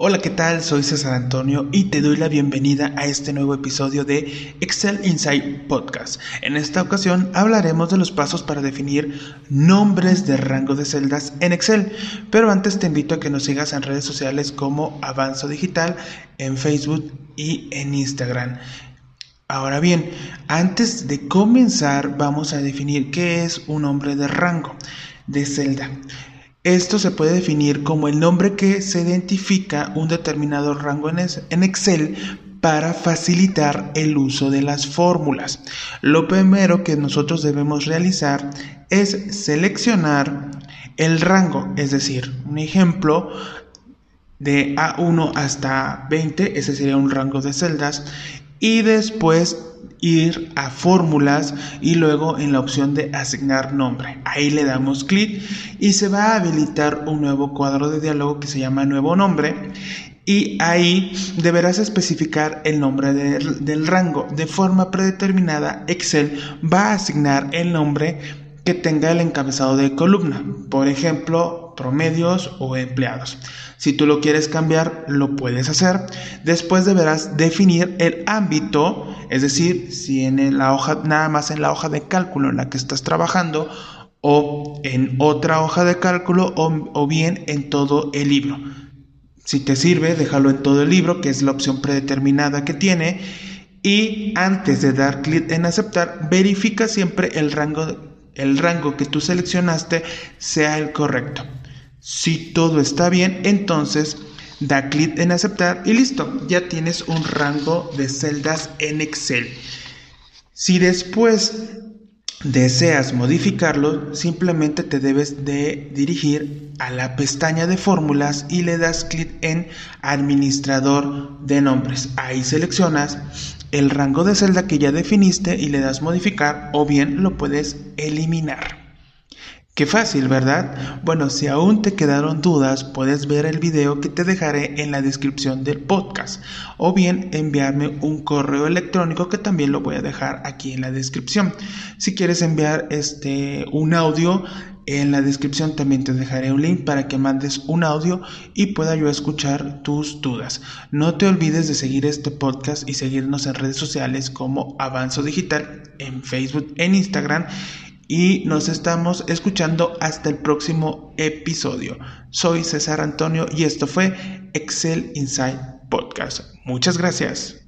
Hola, ¿qué tal? Soy César Antonio y te doy la bienvenida a este nuevo episodio de Excel Insight Podcast. En esta ocasión hablaremos de los pasos para definir nombres de rango de celdas en Excel, pero antes te invito a que nos sigas en redes sociales como Avanzo Digital, en Facebook y en Instagram. Ahora bien, antes de comenzar vamos a definir qué es un nombre de rango de celda. Esto se puede definir como el nombre que se identifica un determinado rango en Excel para facilitar el uso de las fórmulas. Lo primero que nosotros debemos realizar es seleccionar el rango, es decir, un ejemplo de A1 hasta 20, ese sería un rango de celdas, y después ir a fórmulas y luego en la opción de asignar nombre. Ahí le damos clic y se va a habilitar un nuevo cuadro de diálogo que se llama nuevo nombre y ahí deberás especificar el nombre del rango. De forma predeterminada, Excel va a asignar el nombre que tenga el encabezado de columna, por ejemplo, promedios o empleados. Si tú lo quieres cambiar, lo puedes hacer. Después deberás definir el ámbito, es decir, si en la hoja, nada más en la hoja de cálculo en la que estás trabajando o en otra hoja de cálculo o, o bien en todo el libro. Si te sirve, déjalo en todo el libro, que es la opción predeterminada que tiene. Y antes de dar clic en aceptar, verifica siempre el rango el rango que tú seleccionaste sea el correcto. Si todo está bien, entonces da clic en aceptar y listo, ya tienes un rango de celdas en Excel. Si después deseas modificarlo, simplemente te debes de dirigir a la pestaña de fórmulas y le das clic en administrador de nombres. Ahí seleccionas el rango de celda que ya definiste y le das modificar o bien lo puedes eliminar. Qué fácil, ¿verdad? Bueno, si aún te quedaron dudas, puedes ver el video que te dejaré en la descripción del podcast o bien enviarme un correo electrónico que también lo voy a dejar aquí en la descripción. Si quieres enviar este un audio, en la descripción también te dejaré un link para que mandes un audio y pueda yo escuchar tus dudas. No te olvides de seguir este podcast y seguirnos en redes sociales como Avanzo Digital en Facebook, en Instagram y nos estamos escuchando hasta el próximo episodio. Soy César Antonio y esto fue Excel Inside Podcast. Muchas gracias.